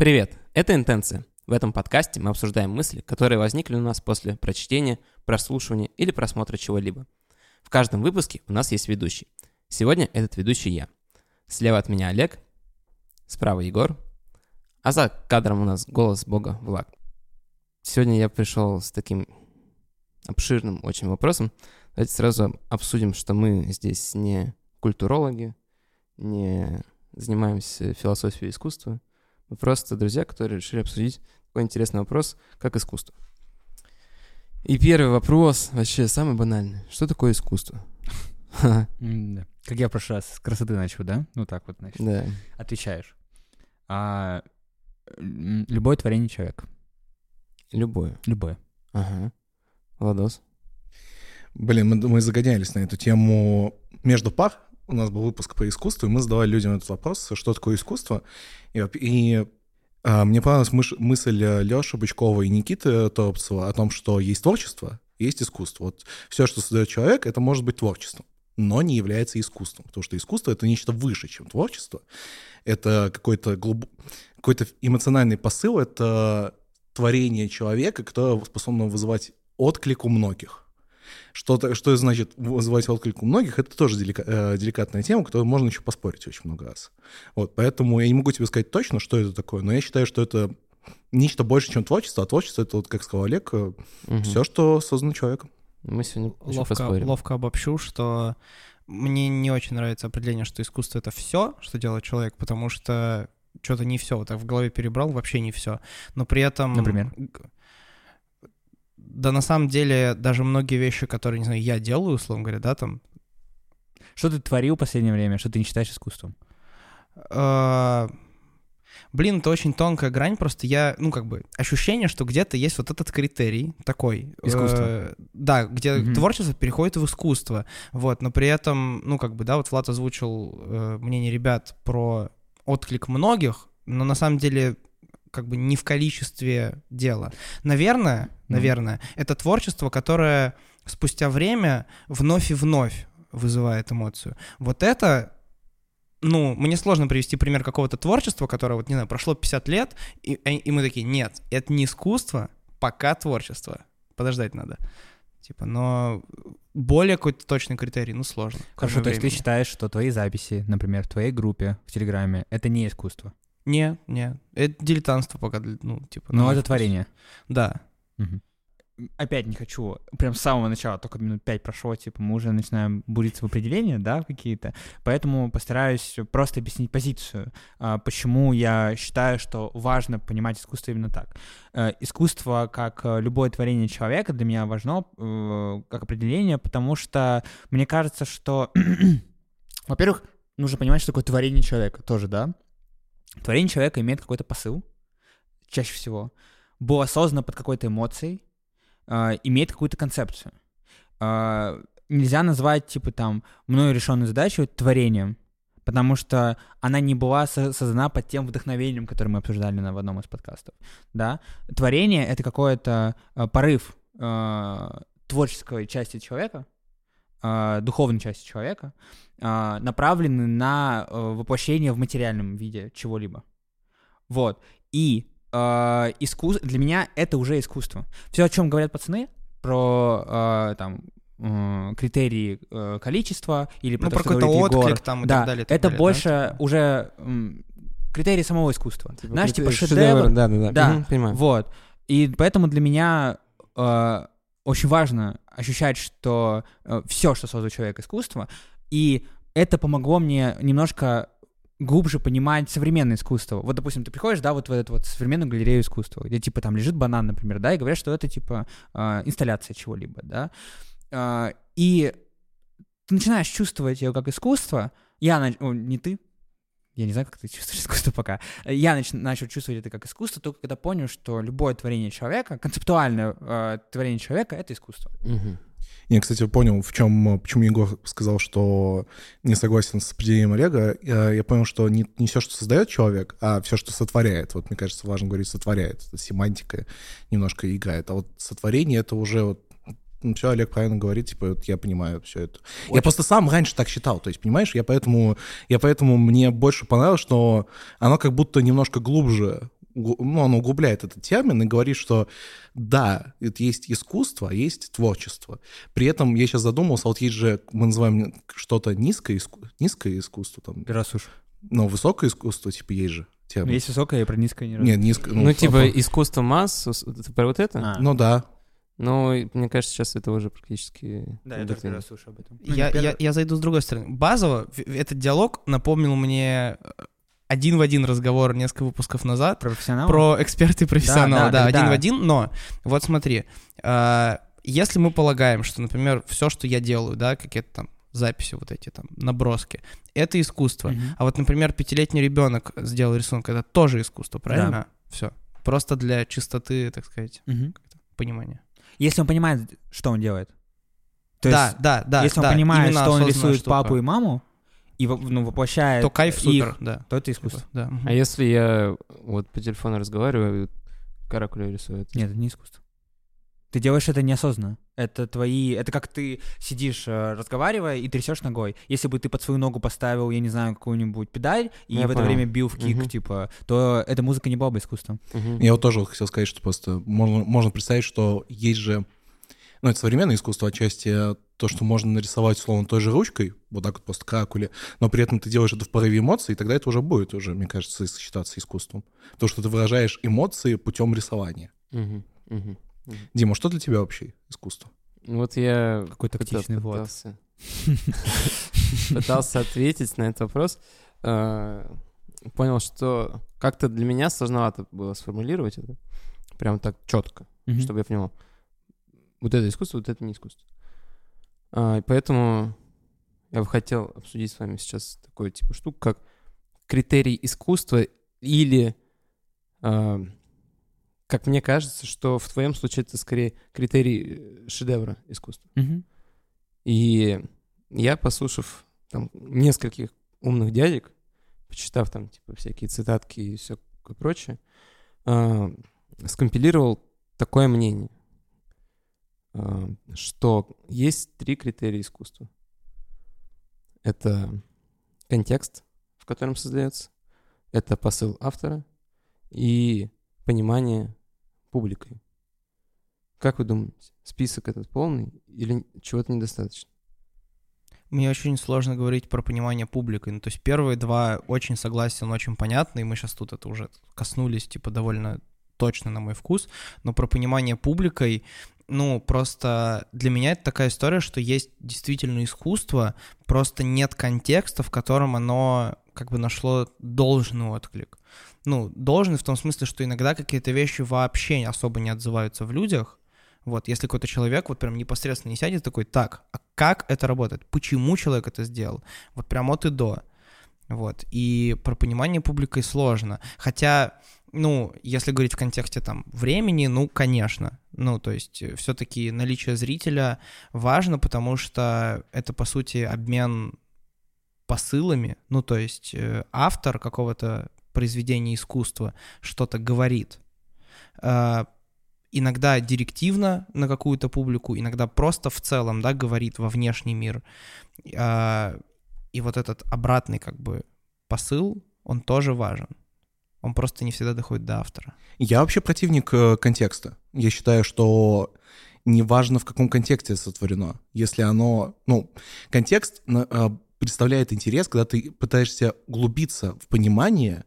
Привет, это «Интенция». В этом подкасте мы обсуждаем мысли, которые возникли у нас после прочтения, прослушивания или просмотра чего-либо. В каждом выпуске у нас есть ведущий. Сегодня этот ведущий я. Слева от меня Олег, справа Егор, а за кадром у нас голос бога Влад. Сегодня я пришел с таким обширным очень вопросом. Давайте сразу обсудим, что мы здесь не культурологи, не занимаемся философией искусства. Мы просто друзья, которые решили обсудить такой интересный вопрос, как искусство. И первый вопрос, вообще самый банальный. Что такое искусство? Как я в прошлый раз с красоты начал, да? Ну так вот, значит. Да. Отвечаешь. А, любое творение человека. Любое. Любое. Ага. Владос. Блин, мы, мы загонялись на эту тему между пар. У нас был выпуск по искусству, и мы задавали людям этот вопрос, что такое искусство. И, и а, мне понравилась мыш, мысль Лёши Бычкова и Никиты Торопцева о том, что есть творчество, есть искусство. Вот все, что создает человек, это может быть творчеством, но не является искусством, потому что искусство — это нечто выше, чем творчество. Это какой-то глуб... какой-то эмоциональный посыл, это творение человека, которое способно вызывать отклик у многих. Что, что значит вызывать отклик у многих, это тоже делика, э, деликатная тема, которую можно еще поспорить очень много раз. Вот, поэтому я не могу тебе сказать точно, что это такое, но я считаю, что это нечто больше, чем творчество, а творчество — это, вот, как сказал Олег, угу. все, что создано человеком. Мы сегодня ловко, поспорим. ловко обобщу, что мне не очень нравится определение, что искусство — это все, что делает человек, потому что что-то не все, вот так в голове перебрал, вообще не все. Но при этом... Например? Да на самом деле даже многие вещи, которые, не знаю, я делаю, условно говоря, да, там... Что ты творил в последнее время, что ты не считаешь искусством? Э, блин, это очень тонкая грань, просто я, ну, как бы, ощущение, что где-то есть вот этот критерий такой. Искусство. Э, да, где творчество переходит в искусство, вот, но при этом, ну, как бы, да, вот Влад озвучил э, мнение ребят про отклик многих, но на самом деле как бы не в количестве дела. Наверное, Ну. наверное, это творчество, которое спустя время вновь и вновь вызывает эмоцию. Вот это, ну, мне сложно привести пример какого-то творчества, которое, вот, не знаю, прошло 50 лет, и, и мы такие, нет, это не искусство, пока творчество. Подождать надо. Типа, но более какой-то точный критерий, ну, сложно. Хорошо, то есть ты считаешь, что твои записи, например, в твоей группе в Телеграме, это не искусство? Не, не, это дилетантство пока, ну, типа... Но мой это творение. Да. Мгм. Опять не хочу, прям с самого начала, только минут пять прошло, типа, мы уже начинаем буриться в определения, да, какие-то, поэтому постараюсь просто объяснить позицию, а, почему я считаю, что важно понимать искусство именно так. Э, Искусство, как э, любое творение человека, для меня важно э, как определение, потому что мне кажется, что, во-первых, нужно понимать, что такое творение человека тоже, да. Творение человека имеет какой-то посыл, чаще всего, было создано под какой-то эмоцией, а, имеет какую-то концепцию. А, нельзя назвать, типа, там, мною решенную задачу творением, потому что она не была со- создана под тем вдохновением, которое мы обсуждали на, в одном из подкастов, да. Творение — это какой-то а, порыв а, творческой части человека, духовной части человека, а, направленный на а, воплощение в материальном виде чего-либо. Вот. И э, искус... для меня это уже искусство. Все, о чем говорят пацаны, про э, там э, критерии э, количества или про Ну, то, про какой-то говорит Егор, отклик там и да, так далее. и так это далее, да, больше типа. уже м, критерии самого искусства. Типа, Знаешь, типа шедевр, шедевр, Да, да, да. Да, Мгм, понимаю. вот. И поэтому для меня э, очень важно ощущать, что все, что создал человек, искусство, и это помогло мне немножко глубже понимать современное искусство. Вот, допустим, ты приходишь, да, вот в эту вот современную галерею искусства, где, типа, там лежит банан, например, да, и говорят, что это, типа, э, инсталляция чего-либо, да, Э, и ты начинаешь чувствовать ее как искусство, я, о, не ты, я не знаю, как ты чувствуешь искусство пока. Я нач- начал чувствовать это как искусство только когда понял, что любое творение человека, концептуальное э, творение человека — это искусство. Мгм. Я, кстати, понял, в чем, почему Егор сказал, что не согласен с определением Олега. Я, я понял, что не, не все, что создает человек, а все, что сотворяет. Вот мне кажется, важно говорить сотворяет. Это семантика немножко играет. А вот сотворение это уже вот все, Олег правильно говорит, типа, вот я понимаю все это. Я просто сам раньше так считал, то есть, понимаешь, я поэтому, я поэтому мне больше понравилось, что оно как будто немножко глубже ну, он углубляет этот термин и говорит, что да, это есть искусство, а есть творчество. При этом я сейчас задумался, вот есть же, мы называем что-то низкое, иску- низкое искусство, там, Раз но высокое искусство, типа, есть же термин. Есть высокое, я про низкое не Нет, низкое. Ну, типа по- искусство масс, про вот это? А. Ну да. Ну, мне кажется, сейчас это уже практически... Да, я только раз слышу об этом. Ну, Я, я, я зайду с другой стороны. Базово этот диалог напомнил мне э, один в один разговор несколько выпусков назад Про профессионала? про эксперты и профессионала. да, Да, да, один да. в один, но вот смотри, э, если мы полагаем, что, например, все, что я делаю, да, какие-то там записи, вот эти там наброски, это искусство. Мгм. А вот, например, пятилетний ребенок сделал рисунок, это тоже искусство, правильно? Все. Просто для чистоты, так сказать, Мгм. понимания. Если он понимает, что он делает. То да, есть, да, да. если он да, понимает, именно что он рисует штука. папу и маму, и ну, воплощает то кайф супер, их, да. то это искусство. Да. мгм. А если я вот по телефону разговариваю, каракуля рисует? Нет, это не искусство. Ты делаешь это неосознанно. Это твои... Это как ты сидишь, э, разговаривая, и трясешь ногой. Если бы ты под свою ногу поставил, я не знаю, какую-нибудь педаль, и Я в это понял. время бил в кик, Мгм. типа, то эта музыка не была бы искусством. Мгм. Я вот тоже хотел сказать, что просто можно, можно представить, что есть же, ну, это современное искусство отчасти, то, что можно нарисовать, словно той же ручкой, вот так вот просто каракули, но при этом ты делаешь это в порыве эмоций, и тогда это уже будет, уже, мне кажется, считаться искусством. То, что ты выражаешь эмоции путем рисования. Мгм. Дима, что для тебя вообще искусство? Ну Вот я Какой тактичный пытался, пытался ответить на этот вопрос. Э, Понял, что как-то для меня сложновато было сформулировать это. Прям так четко, чтобы я понимал. Вот это искусство, вот это не искусство. А, и поэтому я бы хотел обсудить с вами сейчас такую типа штуку, как критерий искусства или, а, как мне кажется, что в твоем случае это скорее критерий э, шедевра искусства. Мгм. И я, послушав там нескольких умных дядек, почитав там типа всякие цитатки и все прочее, а, скомпилировал такое мнение, а, что есть три критерия искусства. Это контекст, в котором создается, это посыл автора и понимание публикой. Как вы думаете, список этот полный или чего-то недостаточно? Мне очень сложно говорить про понимание публикой. Ну, то есть первые два очень согласен, очень понятны, и мы сейчас тут это уже коснулись, типа, довольно точно на мой вкус. Но про понимание публикой, ну, просто для меня это такая история, что есть действительно искусство, просто нет контекста, в котором оно как бы нашло должный отклик. Ну, должный в том смысле, что иногда какие-то вещи вообще особо не отзываются в людях, вот, если какой-то человек вот прям непосредственно не сядет такой, так, а как это работает? Почему человек это сделал? Вот прям от и до. Вот, и про понимание публикой сложно. Хотя, ну, если говорить в контексте там времени, ну, конечно. Ну, то есть все-таки наличие зрителя важно, потому что это, по сути, обмен посылами. Ну, то есть э, автор какого-то произведения искусства что-то говорит. Э, иногда директивно на какую-то публику, иногда просто в целом, да, говорит во внешний мир. А, И вот этот обратный как бы посыл, он тоже важен. Он просто не всегда доходит до автора. Я вообще противник э, контекста. Я считаю, что неважно, в каком контексте сотворено. Если оно... Ну, контекст э, представляет интерес, когда ты пытаешься углубиться в понимание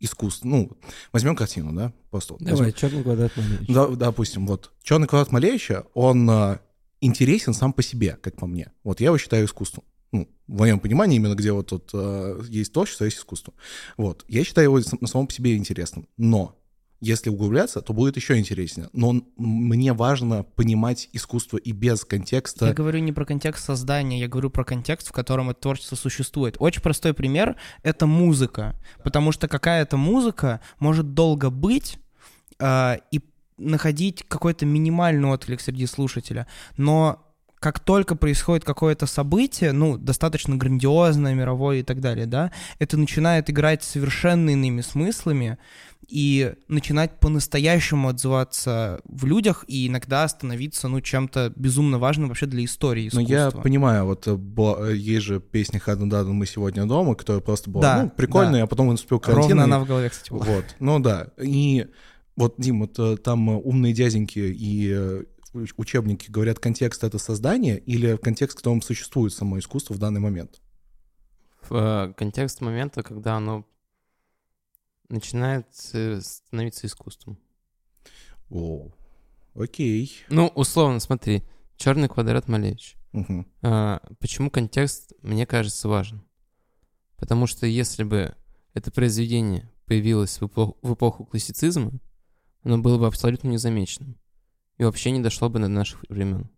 искусства. Ну, возьмем картину, да? Просто вот возьмем. черный квадрат Да, допустим, вот «Черный квадрат Малевича», он э, интересен сам по себе, как по мне. Вот я его считаю искусством. Ну, в моем понимании, именно где вот тут э, есть творчество, есть искусство. Вот. Я считаю его сам- самому по себе интересным. Но если углубляться, то будет еще интереснее. Но мне важно понимать искусство и без контекста. Я говорю не про контекст создания, я говорю про контекст, в котором это творчество существует. Очень простой пример — это музыка. Потому что какая-то музыка может долго быть э, и находить какой-то минимальный отклик среди слушателя. Но как только происходит какое-то событие, ну, достаточно грандиозное, мировое и так далее, да, это начинает играть совершенно иными смыслами, и начинать по-настоящему отзываться в людях и иногда становиться, ну, чем-то безумно важным вообще для истории Ну, искусства. я понимаю, вот э, бо- э, есть же песня «Хаду Даду, мы сегодня дома», которая просто была Да, ну, прикольная, да. а потом наступил карантин. Ровно и- она в голове, кстати, была. Вот, ну да. И вот, Дим, вот э, там умные дяденьки и учебники говорят, контекст — это создание или контекст, в котором существует само искусство в данный момент? В э, контекст момента, когда оно начинает э, становиться искусством. О, окей. Ну, условно, смотри, черный квадрат Малевич. Мгм. А, почему контекст, мне кажется, важен? Потому что если бы это произведение появилось в эпоху, в эпоху классицизма, оно было бы абсолютно незамеченным и вообще не дошло бы до наших времен.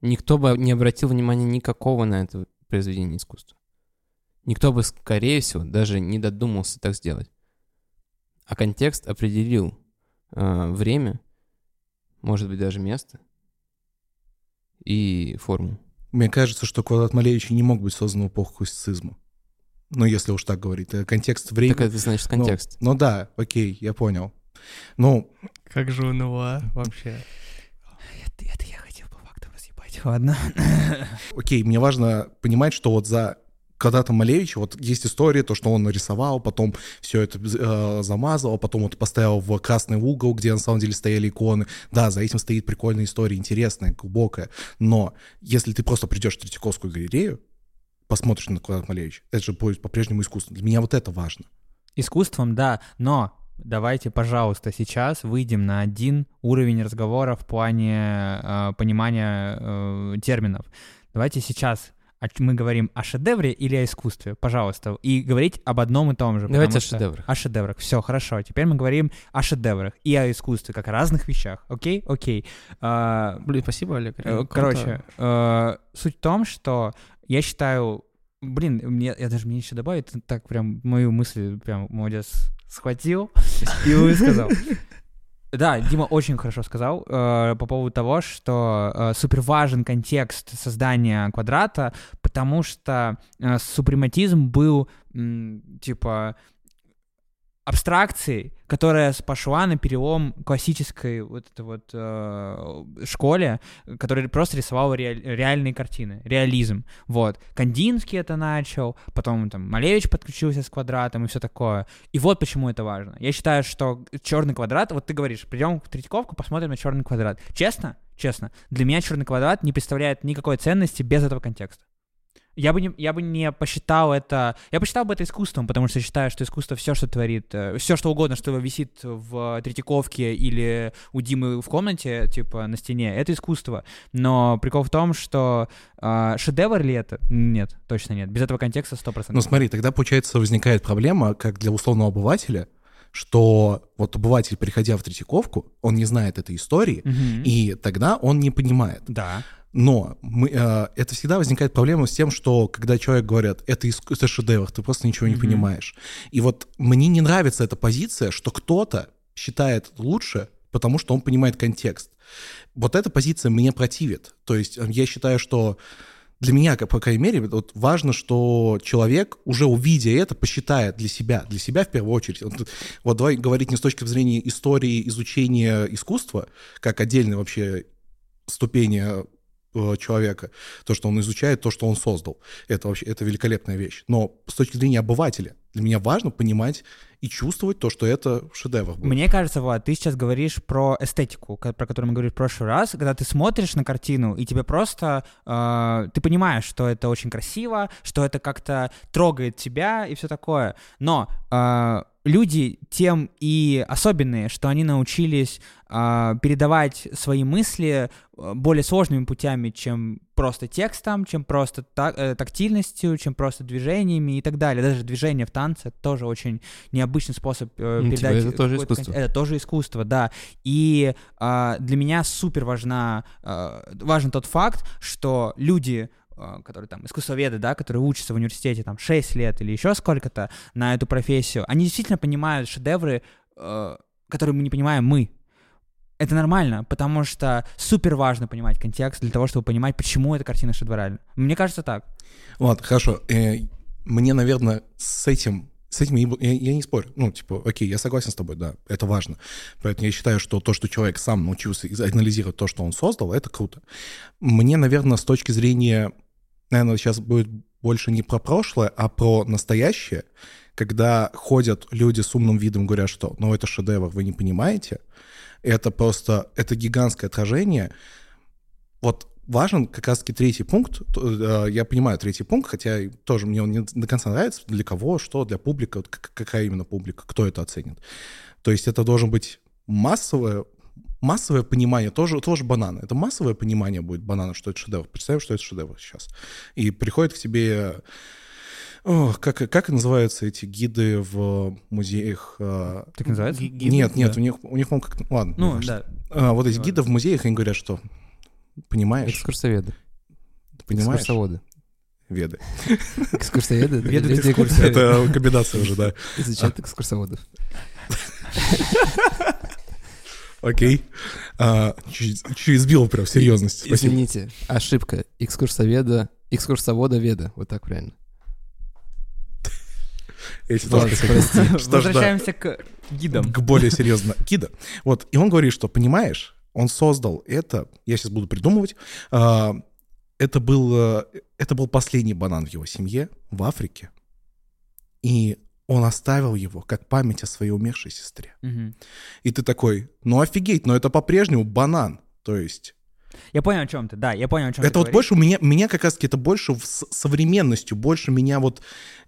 Никто бы не обратил внимания никакого на это произведение искусства. Никто бы, скорее всего, даже не додумался так сделать. А контекст определил а, время, может быть, даже место и форму. Мне кажется, что квадрат Малевича не мог быть создан в эпоху классицизма. Ну, если уж так говорить. э, Контекст времени. Так это значит Ну, контекст. Ну, да, окей, я понял. Ну, Как же уныло вообще. Это, это я хотел по факту разъебать. Ладно. окей, мне важно понимать, что вот за квадратом Малевича вот есть история, то, что он нарисовал, потом все это э, замазал, потом вот поставил в красный угол, где на самом деле стояли иконы. Да, за этим стоит прикольная история, интересная, глубокая. Но если ты просто придешь в Третьяковскую галерею, посмотришь на квадрат Малевича, это же будет по-прежнему искусство. Для меня вот это важно. Искусством, да, но давайте, пожалуйста, сейчас выйдем на один уровень разговора в плане э, понимания э, терминов. Давайте сейчас мы говорим о шедевре или о искусстве, пожалуйста, и говорить об одном и том же. Давайте о шедеврах. О шедеврах. Все, хорошо. Теперь мы говорим о шедеврах и о искусстве, как о разных вещах. Окей? Окей. А, Блин, спасибо, Олег. Э, Короче, э, суть в том, что я считаю, блин, мне, я даже мне еще добавить, так прям мою мысль прям молодец схватил и высказал. Да, Дима очень хорошо сказал э, по поводу того, что э, супер важен контекст создания квадрата, потому что э, супрематизм был м, типа абстракцией, которая пошла на перелом классической вот этой вот э, школе, которая просто рисовала реаль- реальные картины, реализм. Вот. Кандинский это начал, потом там Малевич подключился с квадратом и все такое. И вот почему это важно. Я считаю, что черный квадрат, вот ты говоришь, придем в Третьяковку, посмотрим на черный квадрат. Честно, честно, для меня черный квадрат не представляет никакой ценности без этого контекста. Я бы, не, я бы не посчитал это... Я посчитал бы это искусством, потому что считаю, что искусство все, что творит, все, что угодно, что висит в Третьяковке или у Димы в комнате, типа, на стене, это искусство. Но прикол в том, что э, шедевр ли это? Нет, точно нет. Без этого контекста 100%. Ну смотри, тогда, получается, возникает проблема, как для условного обывателя, что вот обыватель, приходя в Третьяковку, он не знает этой истории, Мгм. и тогда он не понимает. Да. Но мы, э, это всегда возникает проблема с тем, что когда человек говорят, это, иску- это шедевр, ты просто ничего не Мгм. понимаешь. И вот мне не нравится эта позиция, что кто-то считает лучше, потому что он понимает контекст. Вот эта позиция мне противит. То есть э, я считаю, что для меня, как, по крайней мере, вот важно, что человек, уже увидя это, посчитает для себя, для себя в первую очередь. Вот, вот давай говорить не с точки зрения истории изучения искусства, как отдельной вообще ступени э, человека, то, что он изучает, то, что он создал. Это вообще, это великолепная вещь. Но с точки зрения обывателя, для меня важно понимать и чувствовать то, что это шедевр. будет. Мне кажется, Влад, ты сейчас говоришь про эстетику, про которую мы говорили в прошлый раз, когда ты смотришь на картину, и тебе просто... э, ты понимаешь, что это очень красиво, что это как-то трогает тебя и все такое. Но э, люди тем и особенные, что они научились э, передавать свои мысли э, более сложными путями, чем просто текстом, чем просто та- э, тактильностью, чем просто движениями и так далее. Даже движение в танце — это тоже очень необычный способ э, Ну, типа, передать. это тоже искусство. Это тоже искусство, да. И а, для меня супер важна, а, важен тот факт, что люди которые там искусствоведы, да, которые учатся в университете там 6 лет или еще сколько-то на эту профессию, они действительно понимают шедевры, э, которые мы не понимаем мы. Это нормально, потому что супер важно понимать контекст для того, чтобы понимать, почему эта картина шедевральна. Мне кажется так. Ладно, хорошо. Э, Мне, наверное, с этим с этим я, я- не спорю. Ну, типа, окей, я согласен с тобой, да, это важно. Поэтому я считаю, что то, что человек сам научился из- анализировать то, что он создал, это круто. Мне, наверное, с точки зрения, наверное, сейчас будет больше не про прошлое, а про настоящее, когда ходят люди с умным видом говорят, что, ну, это шедевр, вы не понимаете, это просто, это гигантское отражение. Вот важен как раз-таки третий пункт. Э, Я понимаю третий пункт, хотя тоже мне он не до конца нравится. Для кого, что, для к- какая именно публика, кто это оценит. То есть это должен быть массовое, массовое понимание, тоже, тоже банана. Это массовое понимание будет банана, что это шедевр. Представим, что это шедевр сейчас. И приходит к тебе... о, как, как называются эти гиды в музеях? э, Так называется? Ги- гиды? Нет, нет, Да. у них, у них, по-моему, как... Ладно, Ну, да. А, вот эти гиды в музеях, они говорят, что понимаешь, Экскурсоведы. ты понимаешь, Экскурсоводы. веды. Экскурсоведы. экскурсии. которые Это комбинация уже, да. Изучают экскурсоводов. Окей. А, Чуть сбил прям серьезность. Спасибо. Извините, ошибка. Экскурсоведа, экскурсовода веда. Вот так правильно. Тоже да. Возвращаемся к гидам. к более серьезно. Гида. Вот, и он говорит, что, понимаешь, он создал это, я сейчас буду придумывать, а, это был, э, это был последний банан в его семье в Африке, и он оставил его как память о своей умершей сестре. Мгм. И ты такой, ну офигеть, но это по-прежнему банан. То есть Я понял, о чем ты, да, я понял, о чем это вот больше у меня, меня как раз-таки это больше в с- современностью, больше меня вот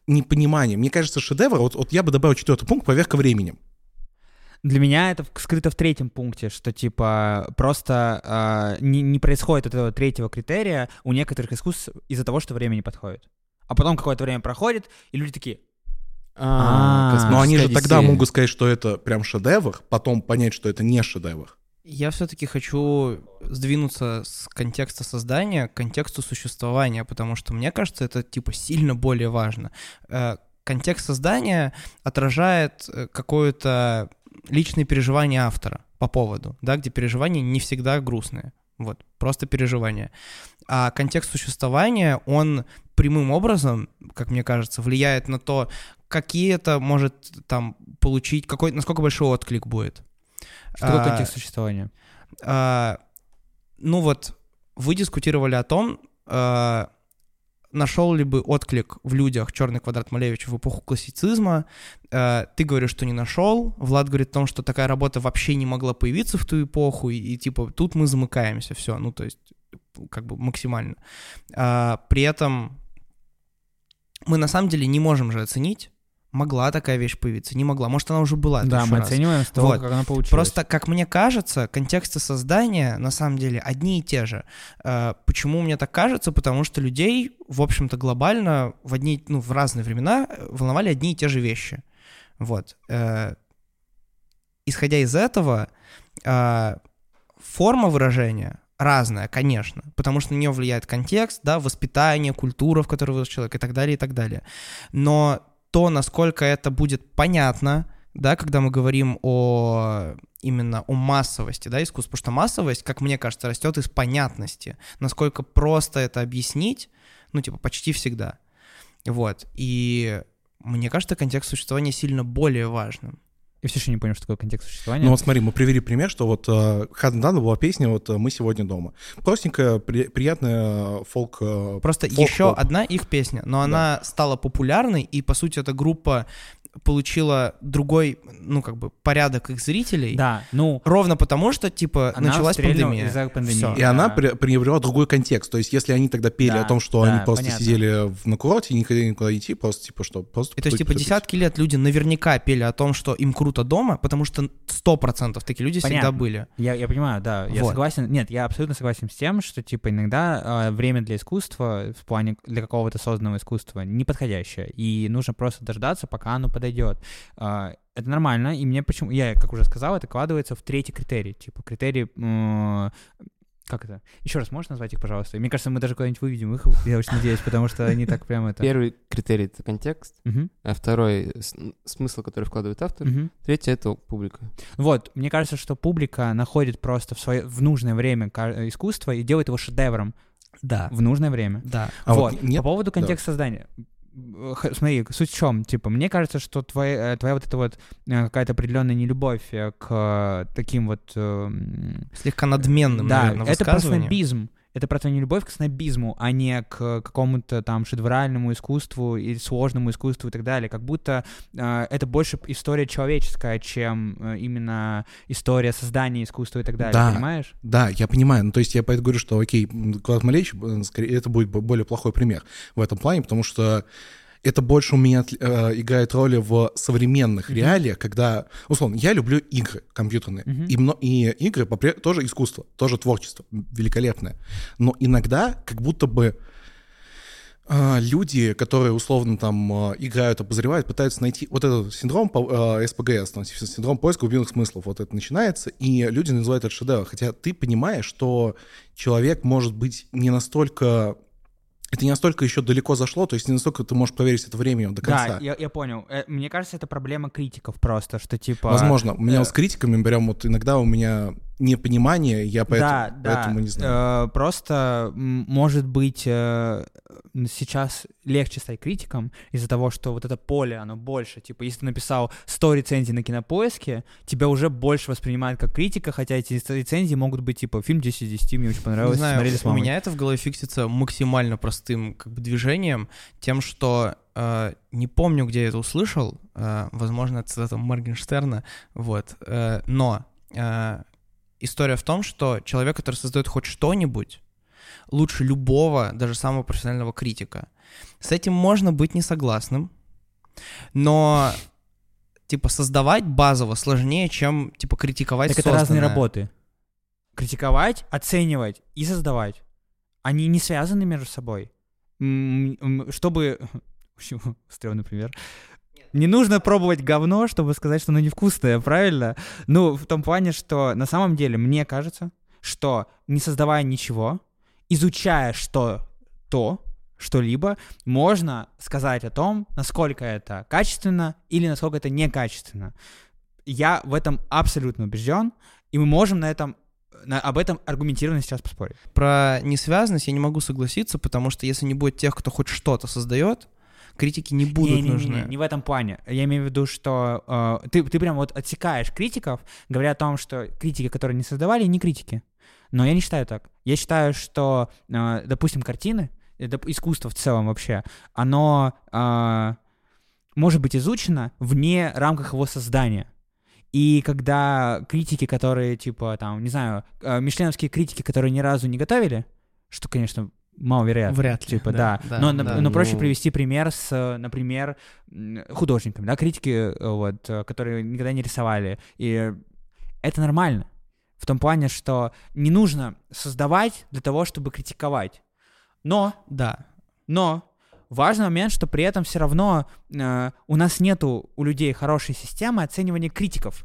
непонимание. Мне кажется, шедевр, вот, вот я бы добавил четвертый пункт, поверка временем. Для меня это скрыто в третьем пункте, что типа просто а, не, не происходит этого третьего критерия у некоторых искусств из-за того, что время не подходит. А потом какое-то время проходит, и люди такие, Но они же тогда могут сказать, что это прям шедевр, потом понять, что это не шедевр. Я все-таки хочу сдвинуться с контекста создания к контексту существования, потому что мне кажется, это типа сильно более важно. Э, Контекст создания отражает э, какое-то личное переживание автора по поводу, да, где переживания не всегда грустные. Вот, просто переживания. А контекст существования, он прямым образом, как мне кажется, влияет на то, какие это может там получить, какой, насколько большой отклик будет. что такое А, контекст существования? а, ну вот, вы дискутировали о том, а, нашел ли бы отклик в людях Черный квадрат Малевича в эпоху классицизма. А, ты говоришь, что не нашел. Влад говорит о том, что такая работа вообще не могла появиться в ту эпоху, и, и, типа тут мы замыкаемся, все, ну то есть как бы максимально. А, при этом мы на самом деле не можем же оценить, могла такая вещь появиться, не могла. Может, она уже была. Да, мы раз. оцениваем с того, Вот. как она получилась. Просто, как мне кажется, контексты создания на самом деле одни и те же. Э, Почему мне так кажется? Потому что людей, в общем-то, глобально в одни, ну, в разные времена э, волновали одни и те же вещи. Вот. Э, Исходя из этого, э, форма выражения разная, конечно, потому что на нее влияет контекст, да, воспитание, культура, в которой вырос человек и так далее, и так далее. Но то, насколько это будет понятно, да, когда мы говорим о именно о массовости, да, искусства, потому что массовость, как мне кажется, растет из понятности, насколько просто это объяснить, ну, типа, почти всегда, вот, и мне кажется, контекст существования сильно более важным. Я все еще не понял, что такое контекст существования. Ну вот смотри, мы привели пример, что вот э, Хаден Дана была песня вот э, «Мы сегодня дома». Простенькая, при- приятная э, фолк... э, Просто фолк-поп. еще одна их песня, но она стала популярной, и, по сути, эта группа получила другой, ну, как бы, порядок их зрителей. Да, ну, Ровно потому, что, типа, Она началась пандемия. из-за пандемии. Всё. И она Да. при- приобрела другой контекст. То есть если они тогда пели Да, о том, что да, они просто понятно. сидели в, на курорте и не хотели никуда идти, просто типа что, просто... И то есть, типа, тусить. десятки лет люди наверняка пели о том, что им круто дома, потому что сто процентов такие люди всегда Понятно. были. Я, я понимаю, да, я Вот. согласен. Нет, я абсолютно согласен с тем, что типа иногда э, время для искусства в плане для какого-то созданного искусства неподходящее, и нужно просто дождаться, пока оно подойдет. Э, это нормально, и мне почему, я как уже сказал, это кладывается в третий критерий, типа критерий Как это? Еще раз можешь назвать их, пожалуйста? Мне кажется, мы даже куда-нибудь выведем их, я очень надеюсь, потому что они так прямо это... Первый критерий — это контекст, а второй — смысл, который вкладывает автор, мгм. третий — это публика. Вот, мне кажется, что публика находит просто в, свое, в нужное время искусство и делает его шедевром Да. в нужное время. Да. А вот, вот нет- по поводу контекста создания. Х- Смотри, суть в чем? Типа, мне кажется, что твоя, э, твоя вот эта вот э, какая-то определенная нелюбовь э, к э, таким вот... э, Слегка надменным, да, наверное, это про высказыванием. снобизм. Это про твою нелюбовь к снобизму, а не к какому-то там шедевральному искусству или сложному искусству и так далее. Как будто э, это больше история человеческая, чем э, именно история создания искусства и так далее. Да. Понимаешь? Да, я понимаю. Ну, то есть я поэтому говорю, что, окей, Клад Малевич, э, скорее, это будет бо- более плохой пример в этом плане, потому что это больше у меня э, играет роли в современных Мгм. реалиях, когда, условно, я люблю игры компьютерные, Мгм. и, мно- и игры попре- тоже искусство, тоже творчество великолепное. Но иногда как будто бы а, люди, которые условно там а, играют, обозревают, пытаются найти вот этот синдром а, СПГС, там, синдром поиска глубинных смыслов, вот это начинается, и люди называют это шедевром. Хотя ты понимаешь, что человек может быть не настолько... Это не настолько еще далеко зашло, то есть не настолько ты можешь проверить это временем до конца. Да, я, я понял. Э, Мне кажется, это проблема критиков просто, что типа... Возможно, у меня э, с критиками прям вот иногда у меня непонимание, я поэтому, да, да. поэтому не знаю. Э, просто, может быть, э, сейчас легче стать критиком из-за того, что вот это поле, оно больше. Типа, если ты написал 100 рецензий на кинопоиске, тебя уже больше воспринимают как критика, хотя эти рецензии могут быть типа фильм 10 из 10, мне очень Не понравилось, знаю, смотрели с у мамой. меня это в голове фиксится максимально простым как бы движением, тем, что э, не помню, где я это услышал, э, возможно, это цитата Моргенштерна, вот, э, но э, история в том, что человек, который создает хоть что-нибудь, лучше любого, даже самого профессионального критика. С этим можно быть не согласным, но типа создавать базово сложнее, чем типа критиковать Так это разные созданное. работы. Критиковать, оценивать и создавать. Они не связаны между собой. Чтобы... Почему? Стрёмный пример. Не нужно пробовать говно, чтобы сказать, что оно невкусное, правильно? Ну, в том плане, что на самом деле мне кажется, что не создавая ничего, изучая что то, что-либо, можно сказать о том, насколько это качественно или насколько это некачественно. Я в этом абсолютно убежден, и мы можем на этом на- об этом аргументированно сейчас поспорить. Про несвязанность я не могу согласиться, потому что если не будет тех, кто хоть что-то создает, критики не будут Не-не-не, нужны. Не в этом плане. Я имею в виду, что э, ты, ты прям вот отсекаешь критиков, говоря о том, что критики, которые не создавали, не критики. Но я не считаю так. Я считаю, что, э, допустим, картины, э, искусство в целом вообще, оно э, может быть изучено вне рамках его создания. И когда критики, которые, типа, там, не знаю, э, мишленовские критики, которые ни разу не готовили, что, конечно, маловероятно. Вряд ли. Типа, да. но, на- да. но проще Ну. привести пример с, например, художниками, да, критики, вот, которые никогда не рисовали. И это нормально. В том плане, что не нужно создавать для того, чтобы критиковать. Но, Да. но важный момент, что при этом все равно э, у нас нету у людей хорошей системы оценивания критиков.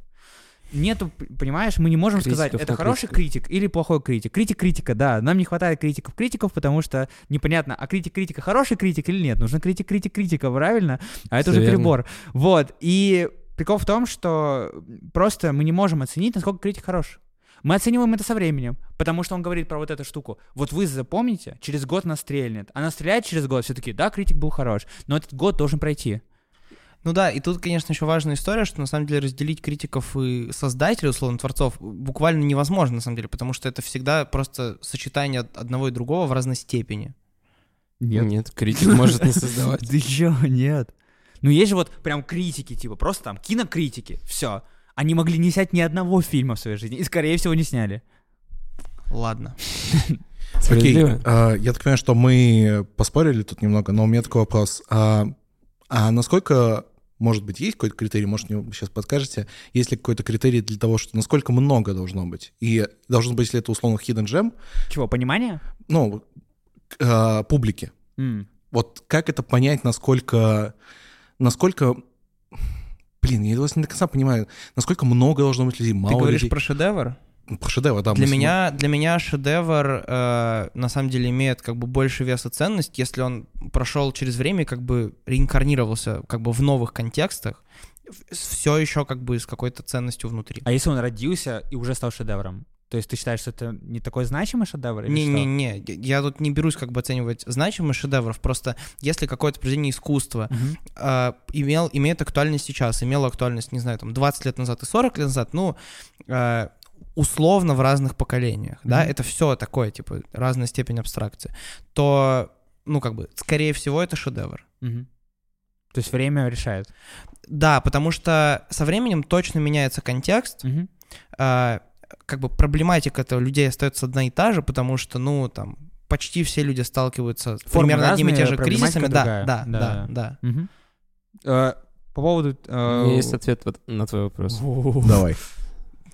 Нету, понимаешь, мы не можем сказать, Критиков это на хороший критиков. критик или плохой критик. Критик критика, да. Нам не хватает критиков критиков, потому что непонятно, а критик критика хороший критик или нет. Нужен критик критик критика, правильно? А это Всё уже верно. перебор. Вот. И прикол в том, что просто мы не можем оценить, насколько критик хорош. Мы оцениваем это со временем, потому что он говорит про вот эту штуку. Вот вы запомните, через год она стрельнет. Она стреляет через год, все таки да, критик был хорош, но этот год должен пройти. Ну да, и тут, конечно, еще важная история, что на самом деле разделить критиков и создателей, условно, творцов, буквально невозможно, на самом деле, потому что это всегда просто сочетание од- одного и другого в разной степени. Нет, критик может не создавать. Да чё, нет. Ну есть же вот прям критики, типа, просто там кинокритики, все. Они могли не снять ни одного фильма в своей жизни, и, скорее всего, не сняли. Ладно. Окей, а, я так понимаю, что мы поспорили тут немного, но у меня такой вопрос. А, а насколько, может быть, есть какой-то критерий, может, мне сейчас подскажете, есть ли какой-то критерий для того, что насколько много должно быть? И должно быть, если это условно hidden gem, Чего, понимание? ну, к- а, публике. М. Вот как это понять, насколько, насколько, блин, я вас не до конца понимаю, насколько много должно быть людей, мало Ты говоришь людей? про шедевр? Про шедевр, да. Для меня, для меня шедевр э, на самом деле имеет как бы больше вес и ценность, если он прошел через время и как бы реинкарнировался как бы в новых контекстах, все еще как бы с какой-то ценностью внутри. А если он родился и уже стал шедевром? То есть ты считаешь, что это не такой значимый шедевр? Не-не-не, я тут не берусь как бы оценивать значимость шедевров, просто если какое-то произведение искусства Мгм. э, имел, имеет актуальность сейчас, имело актуальность, не знаю, там 20 лет назад и 40 лет назад, ну, э, условно в разных поколениях, да, Мгм. это все такое, типа, разная степень абстракции, то, ну, как бы, скорее всего, это шедевр. Мгм. То есть время решает. Да, потому что со временем точно меняется контекст, Мгм. а, как бы проблематика этого людей остается одна и та же, потому что, ну, там, почти все люди сталкиваются с Формы примерно одними и те же кризисами. Да, другая. да, Да, да, да. Мгм. Э, По поводу... У э, меня есть ответ вот на твой вопрос. Давай.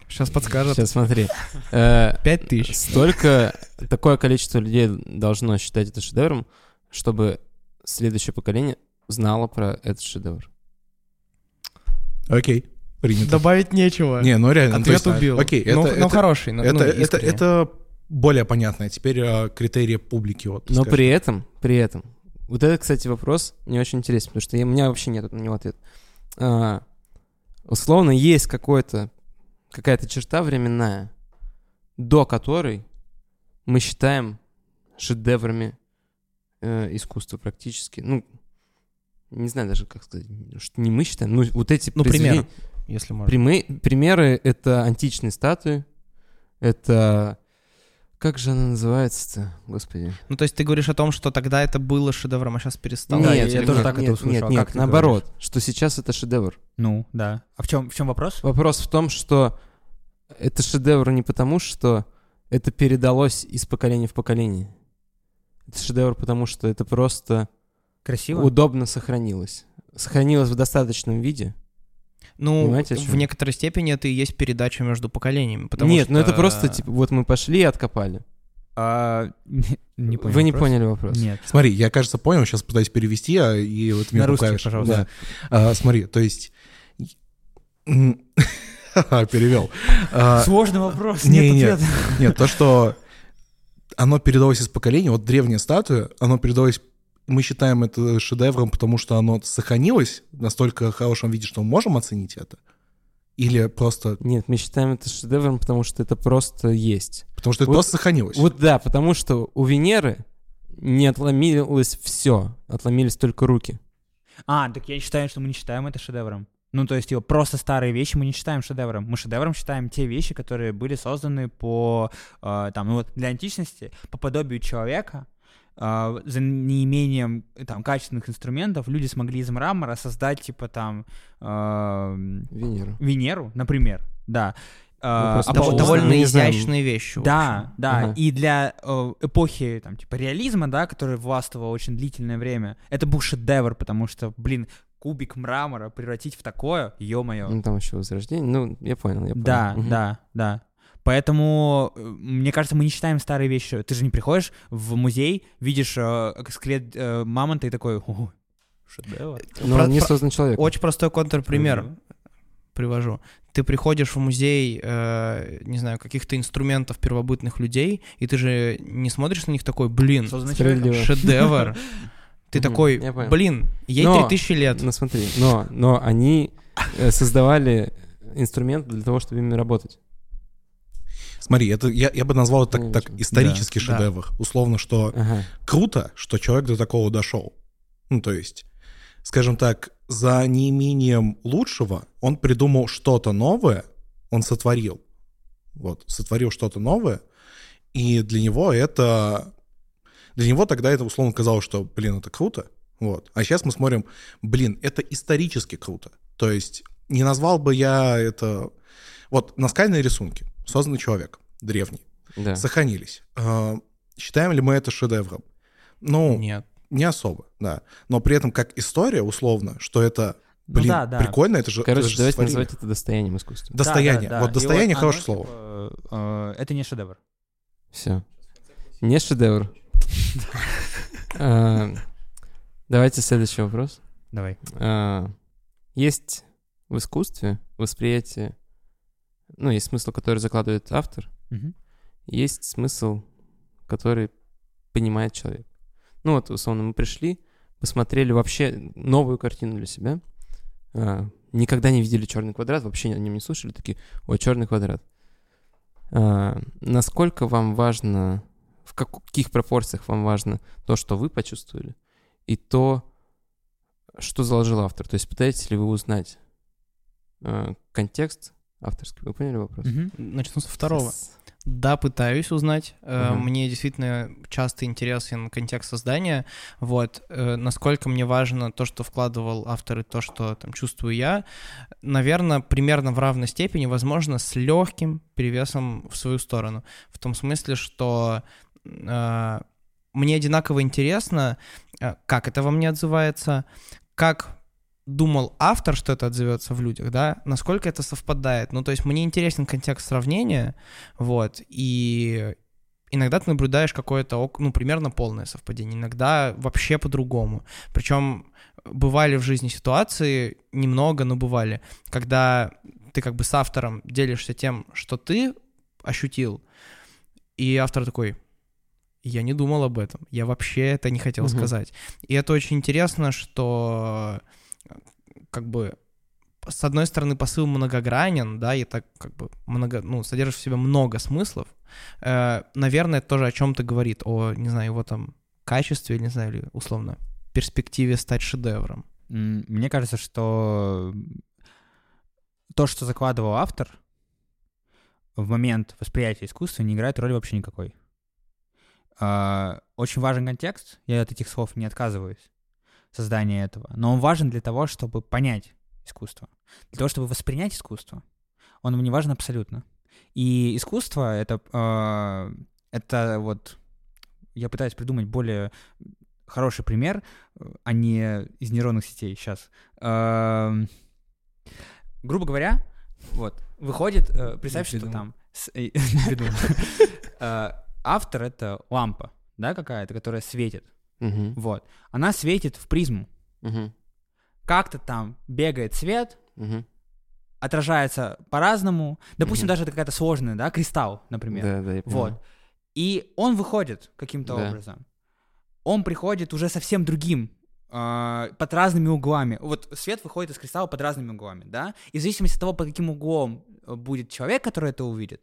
Сейчас подскажет. Сейчас смотри. Э, Пять тысяч. Столько, такое количество людей должно считать это шедевром, чтобы следующее поколение знало про этот шедевр. Окей, принято. Добавить нечего. Не, ну реально. ну, Ответ есть, убил. Окей, это, ну, это, ну, хороший. ну, это, ну, это, искренне. это более понятно. Теперь э, критерии публики. Вот, Но скажем. при этом, при этом, вот это, кстати, вопрос мне очень интересен, потому что я- у меня вообще нет на него ответа. А, условно, есть какой-то, какая-то черта временная, до которой мы считаем шедеврами э, искусства практически. Ну, не знаю даже, как сказать, что не мы считаем, ну, вот эти Ну, произведения- пример, если можно. Примы- примеры — это античные статуи, это... Как же она называется-то, господи? Ну, то есть ты говоришь о том, что тогда это было шедевром, а сейчас перестало? Да, нет, я нет, тоже нет, так это нет, услышал. Нет, А нет, как наоборот, что сейчас это шедевр. Ну, да. А в чем, в чем вопрос? Вопрос в том, что это шедевр не потому, что это передалось из поколения в поколение. Это шедевр потому, что это просто Красиво? удобно сохранилось. Сохранилось в достаточном виде. Ну, Понимаете, в некоторой степени это и есть передача между поколениями. Потому Нет, что... ну это просто, типа, вот мы пошли и откопали. А, не, не понял Вы не вопрос. поняли вопрос. Нет. Смотри, я, кажется, понял, сейчас пытаюсь перевести, а, и вот меня На русский, пожалуйста. Да. А, смотри, то есть... Ха-ха, Перевел. А, Сложный вопрос, не, нет не, ответа. Нет, то, что оно передалось из поколения, вот древняя статуя, оно передалось, мы считаем это шедевром, потому что оно сохранилось в настолько хорошем виде, что мы можем оценить это? Или просто... Нет, мы считаем это шедевром, потому что это просто есть. Потому что это Вот- просто сохранилось. Вот да, потому что у Венеры не отломилось все, отломились только руки. А, так я считаю, что мы не считаем это шедевром. Ну, то есть, его просто старые вещи мы не считаем шедевром. Мы шедевром считаем те вещи, которые были созданы по, э, там, ну вот для античности, по подобию человека, э, за неимением э, там качественных инструментов люди смогли из мрамора создать, типа, там, э, Венеру. Венеру, например, да. Просто а Дов- не довольно изящные вещи. да, да. Ага. И для э, эпохи там типа реализма, да, который властвовал очень длительное время, это был шедевр, потому что, блин, кубик мрамора превратить в такое, ё-моё. Ну, там еще возрождение. Ну, я понял, я понял. Да, Мгм. да, да. Поэтому, э, мне кажется, мы не считаем старые вещи. Ты же не приходишь в музей, видишь э, скелет э, мамонта и такой, «О, шедевр. Но Про- он не про- создан человеком. Очень простой контрпример привожу. Ты приходишь в музей, э, не знаю, каких-то инструментов первобытных людей, и ты же не смотришь на них такой, блин, шедевр. Ты такой, блин, ей Но- 3000 лет. Ну, смотри, но, но они э, создавали инструмент для того, чтобы ими работать. Смотри, это, я, я бы назвал это так, так исторический Да, шедевр. Условно, что Ага. круто, что человек до такого дошел. Ну, то есть, скажем так, за неимением лучшего он придумал что-то новое, он сотворил. Вот, сотворил что-то новое, и для него это... Для него тогда это условно казалось, что, блин, это круто. Вот. А сейчас мы смотрим, блин, это исторически круто. То есть не назвал бы я это... Вот наскальные рисунки, созданный человек, древний, Да. сохранились. А, Считаем ли мы это шедевром? Ну, Нет. не особо, да. Но при этом как история, условно, что это, Ну блин, да, да. прикольно, это же... Короче, это же давайте сотворили. называть это достоянием искусства. Да, Достояние. да, да. Вот И достояние оно, хорошее слово. типа, э, это не шедевр. Все. Не шедевр. А, Давайте следующий вопрос. Давай. А, Есть в искусстве восприятие ну, есть смысл, который закладывает автор, Мгм. есть смысл, который понимает человек. Ну вот, условно, мы пришли, посмотрели вообще новую картину для себя, а, никогда не видели черный квадрат, вообще о нем не слышали, такие, ой, черный квадрат. А, насколько вам важно, в каких пропорциях вам важно то, что вы почувствовали, и то, что заложил автор? То есть пытаетесь ли вы узнать а, контекст авторский? Вы поняли вопрос? Мгм. Начну со второго. С- Да, пытаюсь узнать. Мгм. Мне действительно часто интересен контекст создания. Вот. Э, Насколько мне важно то, что вкладывал автор, и то, что там чувствую я. Наверное, примерно в равной степени, возможно, с легким перевесом в свою сторону. В том смысле, что э, мне одинаково интересно, как это во мне отзывается, как думал автор, что это отзовется в людях, да, насколько это совпадает. Ну, то есть мне интересен контекст сравнения, вот, и иногда ты наблюдаешь какое-то, ну, примерно полное совпадение, иногда вообще по-другому. Причем бывали в жизни ситуации, немного, но бывали, когда ты как бы с автором делишься тем, что ты ощутил, и автор такой, я не думал об этом, я вообще это не хотел Мгм. сказать. И это очень интересно, что как бы с одной стороны посыл многогранен, да, и так как бы много, ну, содержит в себе много смыслов. Э, наверное, это тоже о чем-то говорит, о, не знаю, его там качестве, не знаю, или условно перспективе стать шедевром. Мне кажется, что то, что закладывал автор, в момент восприятия искусства не играет роли вообще никакой. А, Очень важен контекст, я от этих слов не отказываюсь, создание этого, но он важен для того, чтобы понять искусство. Для того, чтобы воспринять искусство, он не важен абсолютно. И искусство — это, а, это вот... Я пытаюсь придумать более хороший пример, э, а не из нейронных сетей сейчас. Эм, грубо говоря, вот, выходит, э, представь, что придумал. там... э. Э, Автор — это лампа, да, какая-то, которая светит. Мгм. Вот. Она светит в призму. Мгм. Как-то там бегает свет, Мгм. отражается по-разному. Допустим, Мгм. даже это какая-то сложная, да, кристалл, например. Да, да, я понимаю. Вот. И он выходит каким-то Да. образом. Он приходит уже совсем другим, а, под разными углами. Вот свет выходит из кристалла под разными углами, да? И в зависимости от того, под каким углом э, будет человек, который это увидит,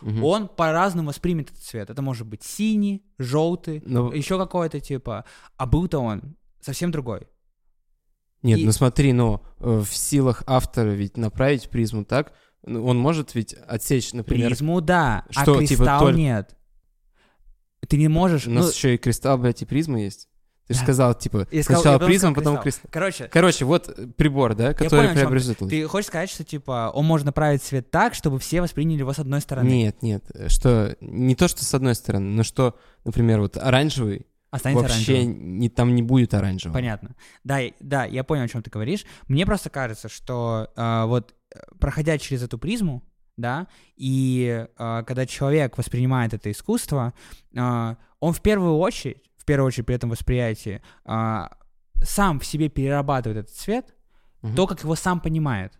Мгм. он по-разному воспримет этот цвет. Это может быть синий, желтый, Но- еще какой-то типа. А был-то он совсем другой. Нет, И- ну смотри, ну э, в силах автора ведь направить призму так, ну, он может ведь отсечь, например, Призму, да, что, а типа, кристалл только- нет. Ты не можешь... у нас ну, еще и кристалл, блядь, и призма есть. Ты же сказал, типа, Я сказал- сначала призма, потом кристалл. Короче, Короче, вот э, прибор, да, который преобразует. Ты хочешь сказать, что типа он может направить свет так, чтобы все восприняли его с одной стороны? Нет, нет, э, что не то, что с одной стороны, но что, например, вот оранжевый Останется вообще оранжевым. не, там не будет оранжевого. Понятно. Да, да, я понял, о чем ты говоришь. Мне просто кажется, что а, вот э, проходя через эту призму, да, и а, когда человек воспринимает это искусство, а, он в первую очередь, первую очередь при этом восприятии, а, сам в себе перерабатывает этот цвет, Мгм. то, как его сам понимает.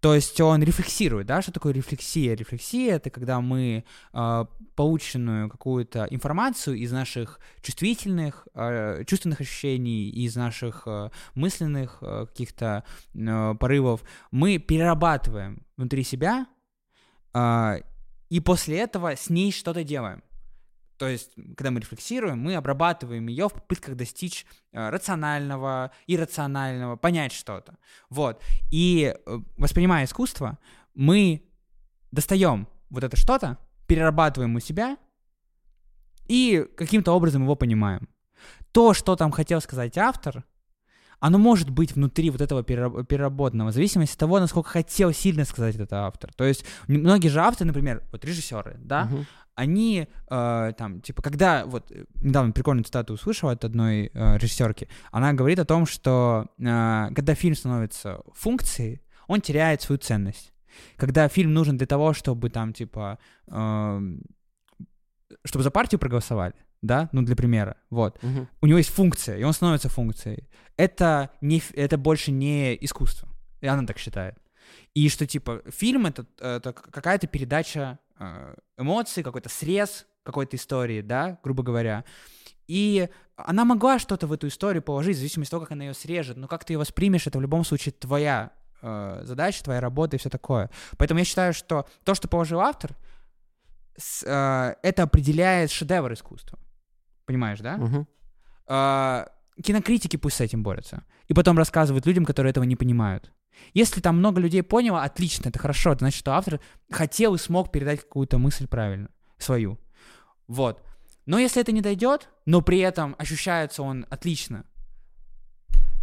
То есть он рефлексирует, да, что такое рефлексия? Рефлексия — это когда мы э, полученную какую-то информацию из наших чувствительных, э, чувственных ощущений, из наших э, мысленных э, каких-то э, порывов, мы перерабатываем внутри себя, э, и после этого с ней что-то делаем. То есть, когда мы рефлексируем, мы обрабатываем ее в попытках достичь э, рационального, иррационального, понять что-то. Вот. И э, воспринимая искусство, мы достаем вот это что-то, перерабатываем у себя и каким-то образом его понимаем. То, что там хотел сказать автор, оно может быть внутри вот этого перераб- переработанного, в зависимости от того, насколько хотел сильно сказать этот автор. То есть многие же авторы, например, вот режиссеры, да, Мгм. Они э, там, типа, когда, вот, э, недавно прикольную цитату услышал от одной э, режиссерки, она говорит о том, что э, когда фильм становится функцией, он теряет свою ценность. Когда фильм нужен для того, чтобы там, типа, эм, чтобы за партию проголосовали, да, ну, для примера, вот, Мгм. у него есть функция, и он становится функцией. Это, не, это больше не искусство. И она так считает. И что, типа, фильм — это, это какая-то передача э, эмоций, какой-то срез какой-то истории, да, грубо говоря. И она могла что-то в эту историю положить, в зависимости от того, как она ее срежет. Но как ты ее воспримешь, это в любом случае твоя э, задача, твоя работа и все такое. Поэтому я считаю, что то, что положил автор, с, э, это определяет шедевр искусства. Понимаешь, да? Мгм. А, кинокритики пусть с этим борются. И потом рассказывают людям, которые этого не понимают. Если там много людей поняло, отлично, это хорошо. Это значит, что автор хотел и смог передать какую-то мысль правильно, свою. Вот. Но если это не дойдет, но при этом ощущается он отлично,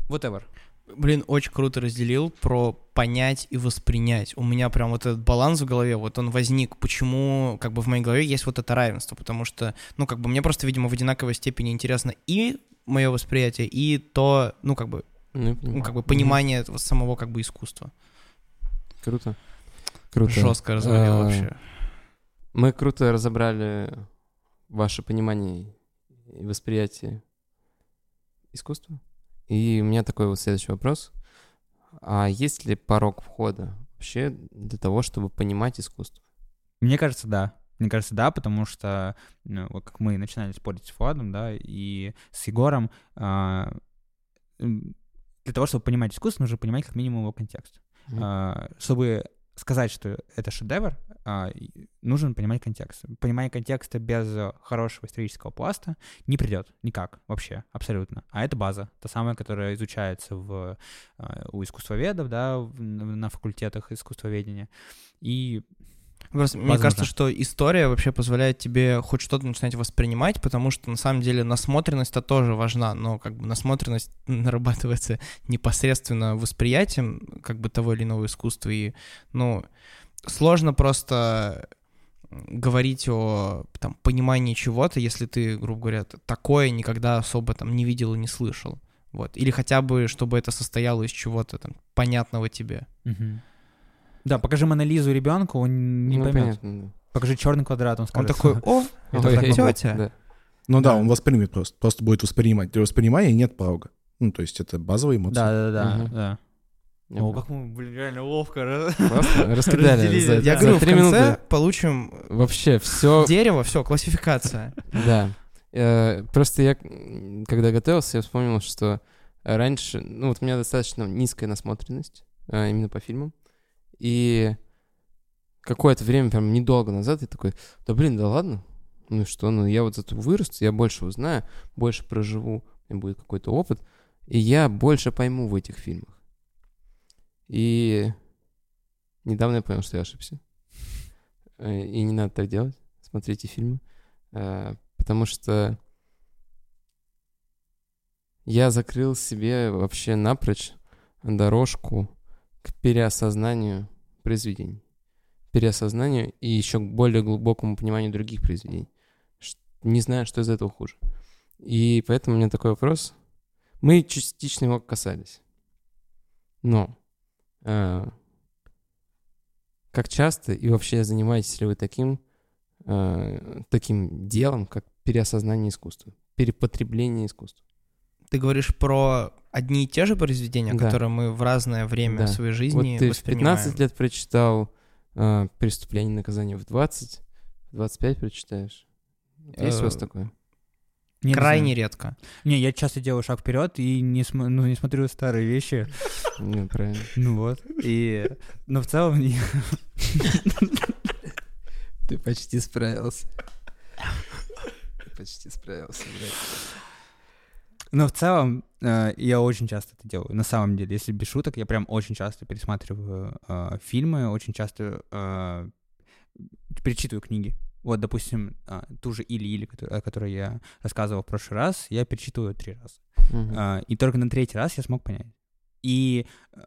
whatever. Блин, очень круто разделил про понять и воспринять. У меня прям вот этот баланс в голове, вот он возник. Почему, как бы в моей голове есть вот это равенство? Потому что, ну, как бы мне просто, видимо, в одинаковой степени интересно и мое восприятие, и то, ну, как бы, Ну, я ну, как бы понимание этого самого как бы искусства. Круто. Круто. Жестко А, вообще. Мы круто разобрали ваше понимание и восприятие искусства. И у меня такой вот следующий вопрос. А есть ли порог входа вообще для того, чтобы понимать искусство? Мне кажется, да. Мне кажется, да, потому что, ну, вот как мы начинали спорить с Владом, да, и с Егором, а, м, для того, чтобы понимать искусство, нужно понимать как минимум его контекст. А, чтобы сказать, что это шедевр, а, и нужно понимать контекст. Понимание контекста без хорошего исторического пласта не придет никак вообще, абсолютно. А это база, та самая, которая изучается в, а, у искусствоведов, да, на факультетах искусствоведения. И Просто мне кажется, что история вообще позволяет тебе хоть что-то начинать воспринимать, потому что на самом деле насмотренность-то тоже важна, но как бы насмотренность нарабатывается непосредственно восприятием как бы того или иного искусства, и, ну, сложно просто говорить о там, понимании чего-то, если ты, грубо говоря, такое никогда особо там не видел и не слышал. Вот. Или хотя бы, чтобы это состояло из чего-то там понятного тебе. Да, покажи Монолизу ребенку, он не Ну, поймет. понятно, да. Покажи черный квадрат, он Он скажет. такой, о, Это тетя. Ну да, он воспримет просто. Просто будет воспринимать. Для воспринимания нет порога. Ну, то есть это базовые эмоции. Да, да, да, О, понял. как мы, блин, реально ловко. раскидали. За-. Я за говорю, в конце минуты получим Вообще все дерево, все, классификация. Да. Э, Просто я, когда готовился, я вспомнил, что раньше, ну вот у меня достаточно низкая насмотренность э, именно по фильмам. И какое-то время, прям недолго назад, я такой, да блин, да ладно, ну что, ну я вот зато вырасту, я больше узнаю, больше проживу, у меня будет какой-то опыт, и я больше пойму в этих фильмах. И недавно я понял, что я ошибся. Э, И не надо так делать. Смотрите фильмы. Э, Потому что я закрыл себе вообще напрочь дорожку к переосознанию произведений. Переосознанию и еще к более глубокому пониманию других произведений. Не знаю, что из этого хуже. И поэтому у меня такой вопрос. Мы частично его касались. Но э, как часто и вообще занимаетесь ли вы таким, э, таким делом, как переосознание искусства, перепотребление искусства? Ты говоришь про одни и те же произведения, Да. которые мы в разное время Да. своей Вот жизни ты в воспринимаем. 15 лет прочитал э, «Преступление и наказание», в 20, в 25 прочитаешь. Есть у вас Э, такое? Не Крайне знаю. редко. Не, я часто делаю шаг вперед и не, см- ну, не смотрю старые вещи. Ну, правильно. Ну вот. И, но в целом, не- Ты почти справился. Почти справился, блядь. Но в целом э, я очень часто это делаю. На самом деле, если без шуток, я прям очень часто пересматриваю э, фильмы, очень часто э, перечитываю книги. Вот, допустим, э, ту же Или-Или, о которой я рассказывал в прошлый раз, я перечитываю три раза. А, и только на третий раз я смог понять. И э,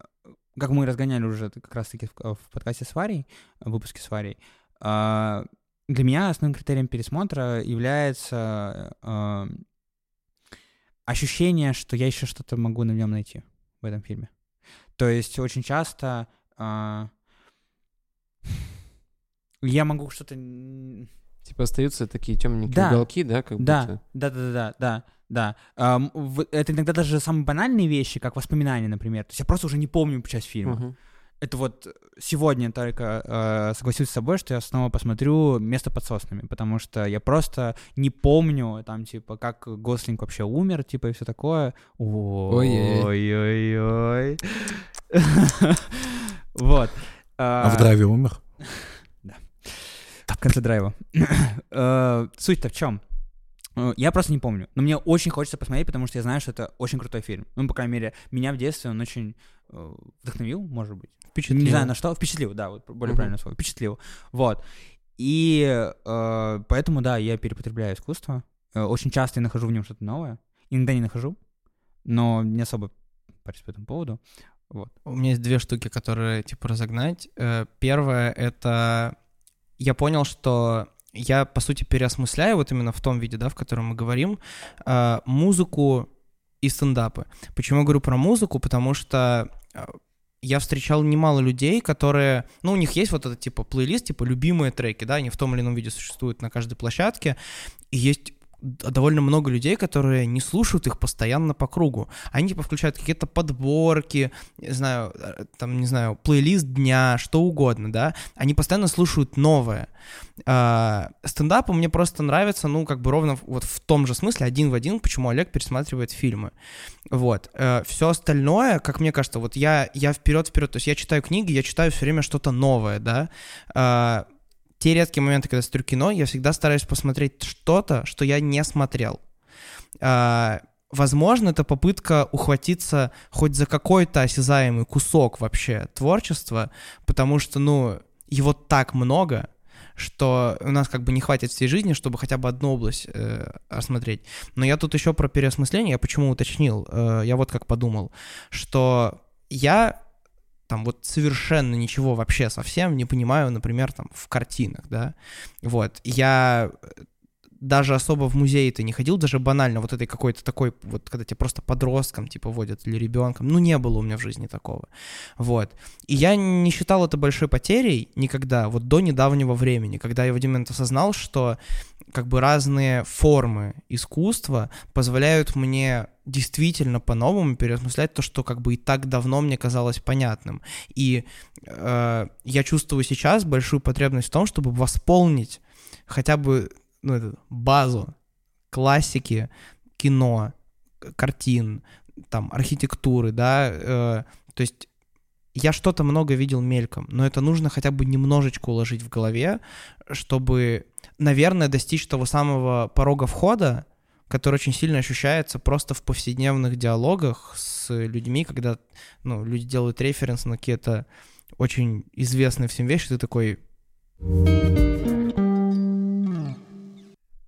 как мы разгоняли уже как раз-таки в, в подкасте с Варей, в выпуске с Варей, для меня основным критерием пересмотра является ощущение, что я еще что-то могу на нем найти в этом фильме. То есть очень часто а, я могу что-то Типа остаются такие темненькие Да. уголки, да, как да, будто... да, да, да, да, да, да. В- это иногда даже самые банальные вещи, как воспоминания, например. То есть я просто уже не помню часть фильма. Мгм. Это вот сегодня только э, согласился с собой, что я снова посмотрю «Место под соснами», потому что я просто не помню, там, типа, как Гослинг вообще умер, типа, и все такое. Ой-ой-ой. Вот. А в драйве умер? В конце драйва. Э, Суть-то в чем? Э, Я просто не помню. Но мне очень хочется посмотреть, потому что я знаю, что это очень крутой фильм. Ну, по крайней мере, меня в детстве он очень э, вдохновил, может быть. Впечатлил. Не знаю на что. Впечатлил, да, вот более Мгм. правильное слово. Впечатлил. Вот. И э, поэтому, да, я перепотребляю искусство. Э, Очень часто я нахожу в нем что-то новое. Иногда не нахожу, но не особо парюсь по этому поводу. Вот. У меня есть две штуки, которые, типа, разогнать. Э, Первое — это я понял, что я, по сути, переосмысляю вот именно в том виде, да, в котором мы говорим, э, музыку и стендапы. Почему я говорю про музыку? Потому что э, я встречал немало людей, которые, ну, у них есть вот этот, типа, плейлист, типа, любимые треки, да, они в том или ином виде существуют на каждой площадке, и есть довольно много людей, которые не слушают их постоянно по кругу. Они типа включают какие-то подборки, не знаю, э, там, не знаю, плейлист дня, что угодно, да. Они постоянно слушают новое. А, стендапу мне просто нравится, ну, как бы ровно вот в том же смысле, один в один, почему Олег пересматривает фильмы. Вот. все остальное, как мне кажется, вот я, я вперед-вперед, то есть я читаю книги, я читаю все время что-то новое, да. Те редкие моменты, когда я смотрю кино, я всегда стараюсь посмотреть что-то, что я не смотрел. А, возможно, это попытка ухватиться хоть за какой-то осязаемый кусок вообще творчества, потому что, ну, его так много, что у нас как бы не хватит всей жизни, чтобы хотя бы одну область э, осмотреть. Но я тут еще про переосмысление, я почему уточнил, э, я вот как подумал, что я там вот совершенно ничего вообще совсем не понимаю, например, там в картинах, да, вот, я даже особо в музей-то не ходил, даже банально вот этой какой-то такой, вот когда тебя просто подростком типа водят или ребенком, ну не было у меня в жизни такого, вот. И я не считал это большой потерей никогда, вот до недавнего времени, когда я в один момент осознал, что как бы разные формы искусства позволяют мне действительно по-новому переосмыслять то, что как бы и так давно мне казалось понятным. И э, я чувствую сейчас большую потребность в том, чтобы восполнить хотя бы ну, эту базу классики кино, картин, там, архитектуры, да, э, то есть я что-то много видел мельком, но это нужно хотя бы немножечко уложить в голове, чтобы, наверное, достичь того самого порога входа, который очень сильно ощущается просто в повседневных диалогах с людьми, когда ну, люди делают референс на какие-то очень известные всем вещи, ты такой,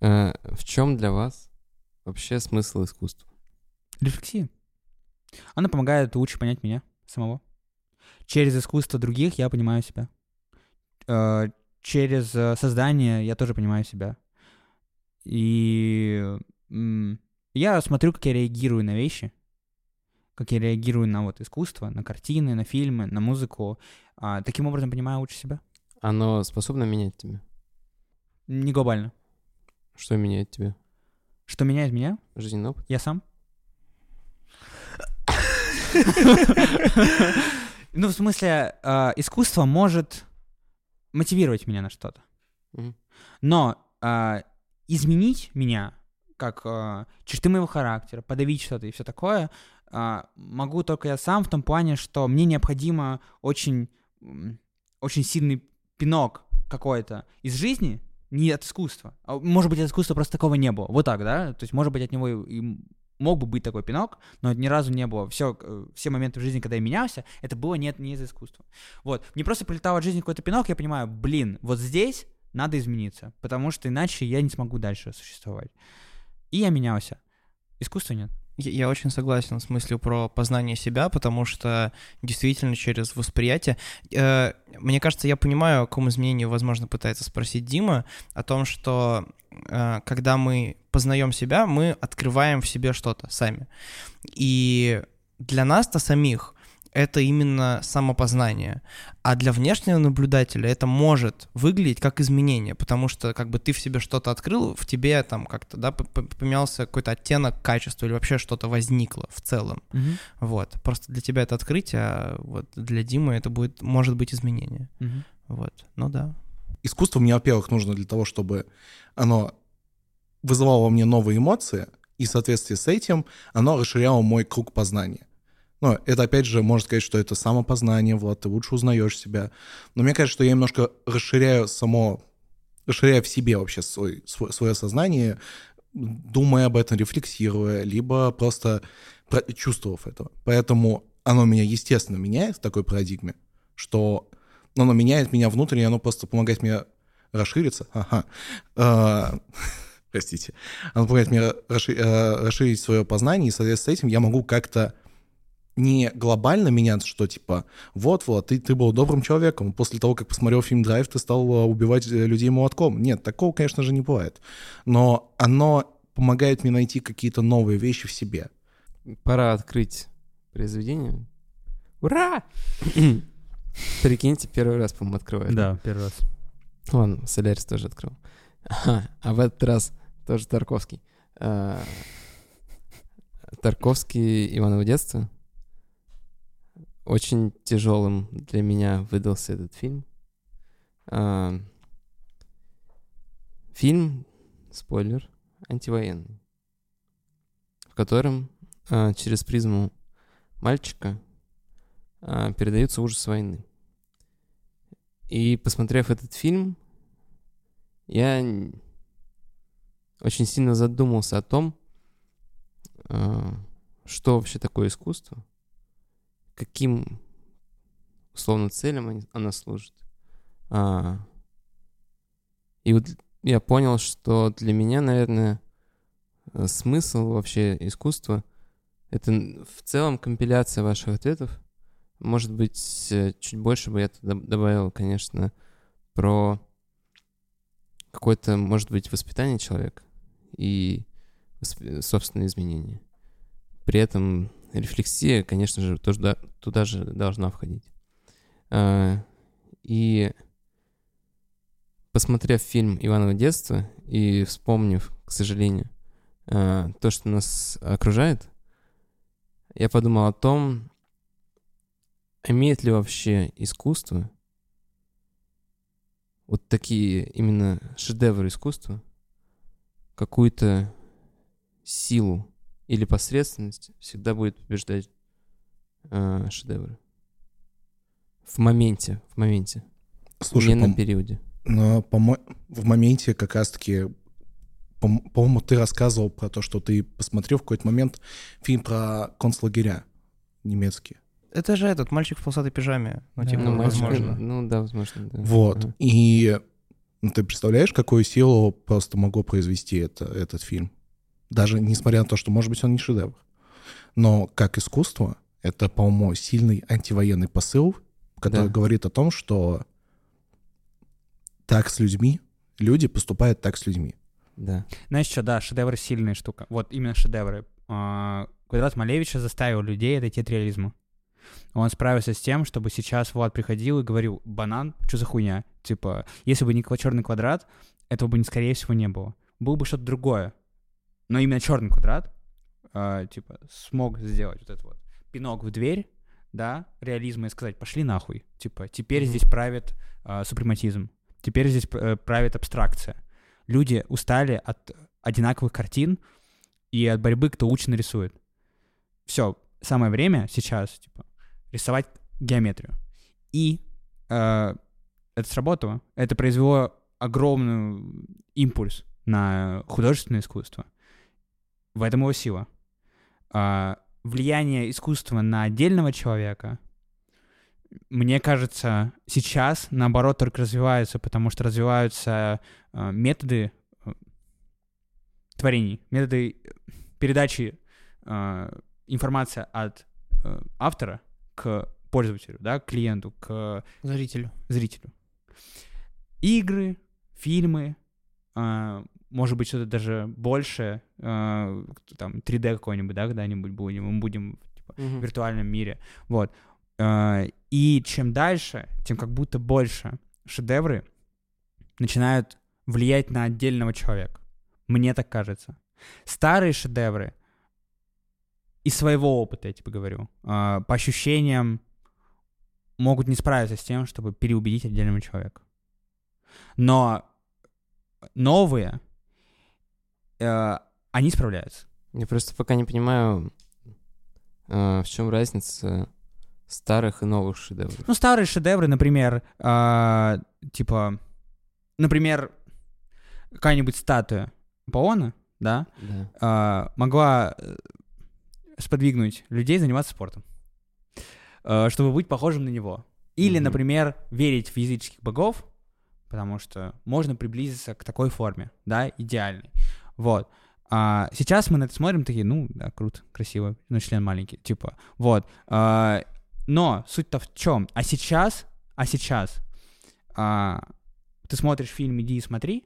В чем для вас вообще смысл искусства? Рефлексия. Она помогает лучше понять меня самого. Через искусство других я понимаю себя. Э, Через э, создание я тоже понимаю себя. И я смотрю, как я реагирую на вещи, как я реагирую на вот искусство, на картины, на фильмы, на музыку. А, Таким образом понимаю лучше себя. Оно способно менять тебя? Не глобально. Что меняет тебя? Что меняет меня? Жизненный опыт? Я сам. Ну, в смысле, э, искусство может мотивировать меня на что-то. Но э, изменить меня, как э, черты моего характера, подавить что-то и все такое, могу только я сам в том плане, что мне необходимо очень, очень сильный пинок какой-то из жизни, не от искусства. А, Может быть, от искусства просто такого не было. Вот так, да? То есть, может быть, от него и, и мог бы быть такой пинок, но ни разу не было. Все, все моменты в жизни, когда я менялся, это было не, не из искусства. Вот. Мне просто прилетал от жизни какой-то пинок, я понимаю, блин, вот здесь надо измениться, потому что иначе я не смогу дальше существовать. И я менялся. Искусства нет. Я, очень согласен с мыслью про познание себя, потому что действительно через восприятие... э, мне кажется, я понимаю, о каком изменении, возможно, пытается спросить Дима, о том, что э, когда мы познаем себя, мы открываем в себе что-то сами. И для нас-то самих это именно самопознание. А для внешнего наблюдателя это может выглядеть как изменение, потому что как бы ты в себе что-то открыл, в тебе там как-то, да, поменялся какой-то оттенок качества или вообще что-то возникло в целом. Мгм. Вот. Просто для тебя это открытие, а вот для Димы это будет, может быть, изменение. Мгм. Вот. Ну да. искусство мне, во-первых, нужно для того, чтобы оно вызывало во мне новые эмоции, и в соответствии с этим оно расширяло мой круг познания. Но это, опять же, можно сказать, что это самопознание, Влад, ты лучше узнаешь себя. Но мне кажется, что я немножко расширяю само, расширяю в себе вообще свой, свой- свое сознание, думая об этом, рефлексируя, либо просто про- чувствовав это. Поэтому оно меня, естественно, меняет в такой парадигме, что оно меняет меня внутренне, оно просто помогает мне расшириться. Ага. А, Простите. Оно помогает мне э, расширить свое познание, и, соответственно, с этим я могу как-то не глобально меняться, что типа, вот, вот, ты, ты был добрым человеком, после того, как посмотрел фильм «Драйв», ты стал э, убивать э, людей молотком. Нет, такого, конечно же, не бывает. Но оно помогает мне найти какие-то новые вещи в себе. Пора открыть произведение. Ура! Прикиньте, первый раз, по-моему, открывает. Да, первый раз. Ладно, Солярис тоже открыл. Ага, а в этот раз тоже Тарковский. А, Тарковский «Иваново детство». Очень тяжелым для меня выдался этот фильм. А, Фильм, спойлер, антивоенный, в котором а, через призму мальчика а, передается ужас войны. И посмотрев этот фильм, я очень сильно задумался о том, а, что вообще такое искусство, каким условно целям оно служит. А, И вот я понял, что для меня, наверное, э, смысл вообще искусства — это в целом компиляция ваших ответов. Может быть, э, чуть больше бы я добавил, конечно, про какое-то, может быть, воспитание человека и восп- собственные изменения. При этом рефлексия, конечно же, тоже да- туда же должна входить. А, И посмотрев фильм «Иваново детство» и вспомнив, к сожалению, а, то, что нас окружает, я подумал о том, имеет ли вообще искусство вот такие именно шедевры искусства какую-то силу или посредственность всегда будет побеждать э, шедевры. В моменте, в моменте, Слушай, не пом- на периоде. Но по-мо- в моменте как раз-таки, по- по-моему, ты рассказывал про то, что ты посмотрел в какой-то момент фильм про концлагеря немецкие. Это же этот мальчик в полосатой пижаме. Ну, Да. типа, Ну, мальчик, возможно. ну да, возможно. да. Вот. Ага. И ну, ты представляешь, какую силу просто могло произвести это, этот фильм? Даже несмотря на то, что, может быть, он не шедевр. Но как искусство, это, по-моему, сильный антивоенный посыл, который Да. говорит о том, что так с людьми, люди поступают так с людьми. Да. Знаешь что, да, шедевры сильная штука. Вот именно шедевры. А, Квадрат Малевича заставил людей отойти от реализма. Он справился с тем, чтобы сейчас Влад приходил и говорил, банан, что за хуйня? Типа, если бы не черный квадрат, этого бы, скорее всего, не было. Было бы что-то другое. Но именно черный квадрат, а, типа, смог сделать вот это вот пинок в дверь, да, реализма и сказать, пошли нахуй. Типа, теперь Мгм. здесь правит а, супрематизм. Теперь здесь э, правит абстракция. Люди устали от одинаковых картин и от борьбы, кто лучше нарисует. Все, самое время сейчас, типа, рисовать геометрию. И э, это сработало. Это произвело огромный импульс на художественное искусство. В этом его сила. А, влияние искусства на отдельного человека, мне кажется, сейчас, наоборот, только развивается, потому что развиваются э, методы э, творений, методы передачи э, информации от э, автора к пользователю, да, к клиенту, к Зрителю. зрителю. Игры, фильмы, а, может быть, что-то даже большее, а, там, 3D какой-нибудь, да, когда-нибудь будем, мы будем типа, в Мгм. виртуальном мире. Вот. Э, И чем дальше, тем как будто больше шедевры начинают влиять на отдельного человека. Мне так кажется. Старые шедевры из своего опыта, я тебе говорю, э, по ощущениям могут не справиться с тем, чтобы переубедить отдельного человека. Но новые, э, они справляются. Я просто пока не понимаю, а, в чем разница старых и новых шедевров. Ну, старые шедевры, например, а, типа, например, какая-нибудь статуя Паона, да, Да. могла э, сподвигнуть людей заниматься спортом, э, чтобы быть похожим на него. Или, Мгм. например, верить в языческих богов, потому что можно приблизиться к такой форме, да, идеальной. Вот. А сейчас мы на это смотрим такие, ну, да, круто, красиво, ну, член маленький, типа, вот. А, но суть-то в чем? А сейчас, а сейчас а, ты смотришь фильм «Иди и смотри»,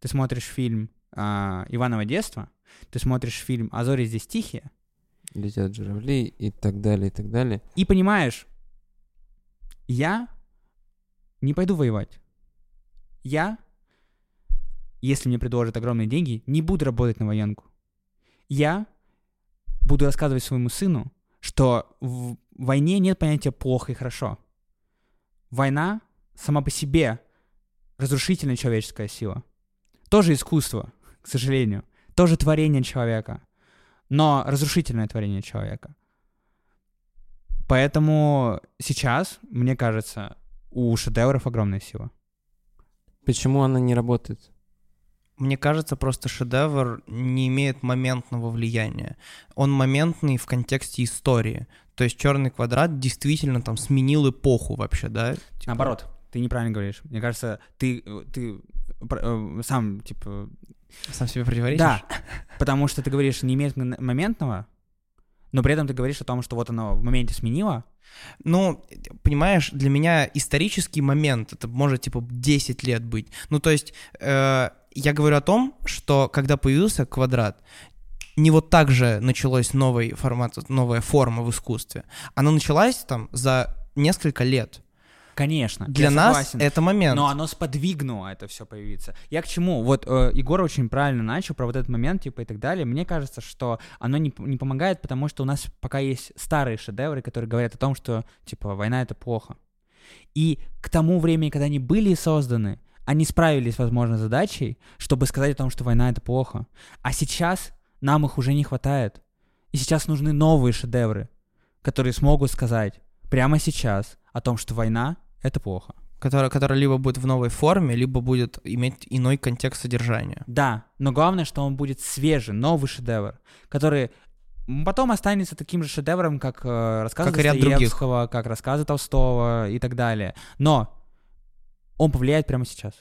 ты смотришь фильм а, «Иваново детство», ты смотришь фильм «А зори здесь тихие», Летят журавли и так далее, и так далее. и понимаешь, я не пойду воевать. Я, если мне предложат огромные деньги, не буду работать на военку. Я буду рассказывать своему сыну, что в войне нет понятия плохо и хорошо. Война сама по себе разрушительная человеческая сила. Тоже искусство, к сожалению. Тоже творение человека. Но разрушительное творение человека. Поэтому сейчас, мне кажется, у шедевров огромная сила. Почему она не работает? Мне кажется, просто шедевр не имеет моментного влияния. Он моментный в контексте истории. То есть черный квадрат действительно там сменил эпоху вообще, да? Типа, Наоборот, ты неправильно говоришь. Мне кажется, ты, ты э, сам, типа... Сам себе противоречишь? Да, потому что ты говоришь, не имеет моментного, но при этом ты говоришь о том, что вот оно в моменте сменило. Ну, понимаешь, для меня исторический момент, это может, типа, 10 лет быть. Ну, то есть, э, я говорю о том, что когда появился квадрат, не вот так же началось новый формат, новая форма в искусстве. Она началась там за несколько лет. Конечно. Для нас согласен. это момент. Но оно сподвигнуло это все появиться. Я к чему? Вот э, Егор очень правильно начал про вот этот момент, типа, и так далее. Мне кажется, что оно не, не помогает, потому что у нас пока есть старые шедевры, которые говорят о том, что, типа, война — это плохо. И к тому времени, когда они были созданы, они справились, возможно, с задачей, чтобы сказать о том, что война — это плохо. А сейчас нам их уже не хватает. И сейчас нужны новые шедевры, которые смогут сказать прямо сейчас о том, что война — это плохо. которая, которая либо будет в новой форме, либо будет иметь иной контекст содержания. Да, но главное, что он будет свежий, новый шедевр, который потом останется таким же шедевром, как э, рассказы Как. Достоевского, как рассказы Толстого и так далее. Но он повлияет прямо сейчас.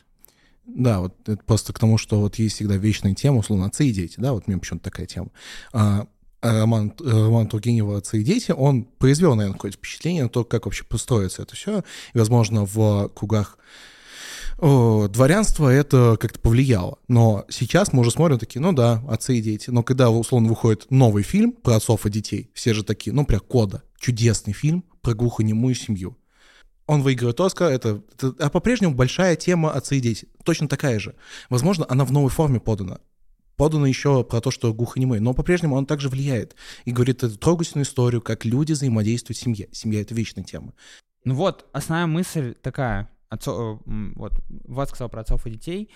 Да, вот это просто к тому, что вот есть всегда вечная тема, условно, отцы и дети, да, вот мне почему-то такая тема. А, а роман, э, роман Тургенева «Отцы и дети», он произвел, наверное, какое-то впечатление на то, как вообще построится это все. И, возможно, в кругах о, дворянства это как-то повлияло. Но сейчас мы уже смотрим такие, ну да, отцы и дети. Но когда, условно, выходит новый фильм про отцов и детей, все же такие, ну, прям кода, чудесный фильм про глухонемую семью. Он выигрывает Оскар, это, это- а по-прежнему большая тема отцы и дети. Точно такая же. Возможно, она в новой форме подана. Подана еще про то, что глухонемые, но по-прежнему он также влияет и говорит эту трогательную историю, как люди взаимодействуют в семье. Семья — это вечная тема. Ну вот, основная мысль такая. Отцо- э, вот, Влад сказал про отцов и детей.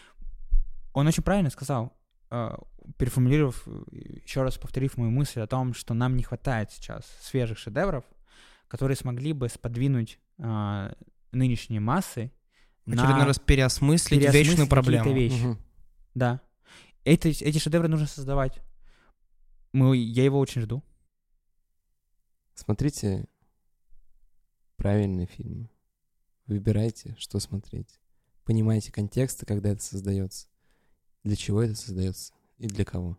Он очень правильно сказал, э, переформулировав, еще раз повторив мою мысль о том, что нам не хватает сейчас свежих шедевров, которые смогли бы сподвинуть э, нынешние массы В очередной на раз переосмыслить, переосмыслить вечную проблему. вещи. Мгм. Да. Эти, эти шедевры нужно создавать. Мы, я его очень жду. Смотрите правильные фильмы. Выбирайте, что смотреть. Понимайте контексты, когда это создается. Для чего это создается и для кого.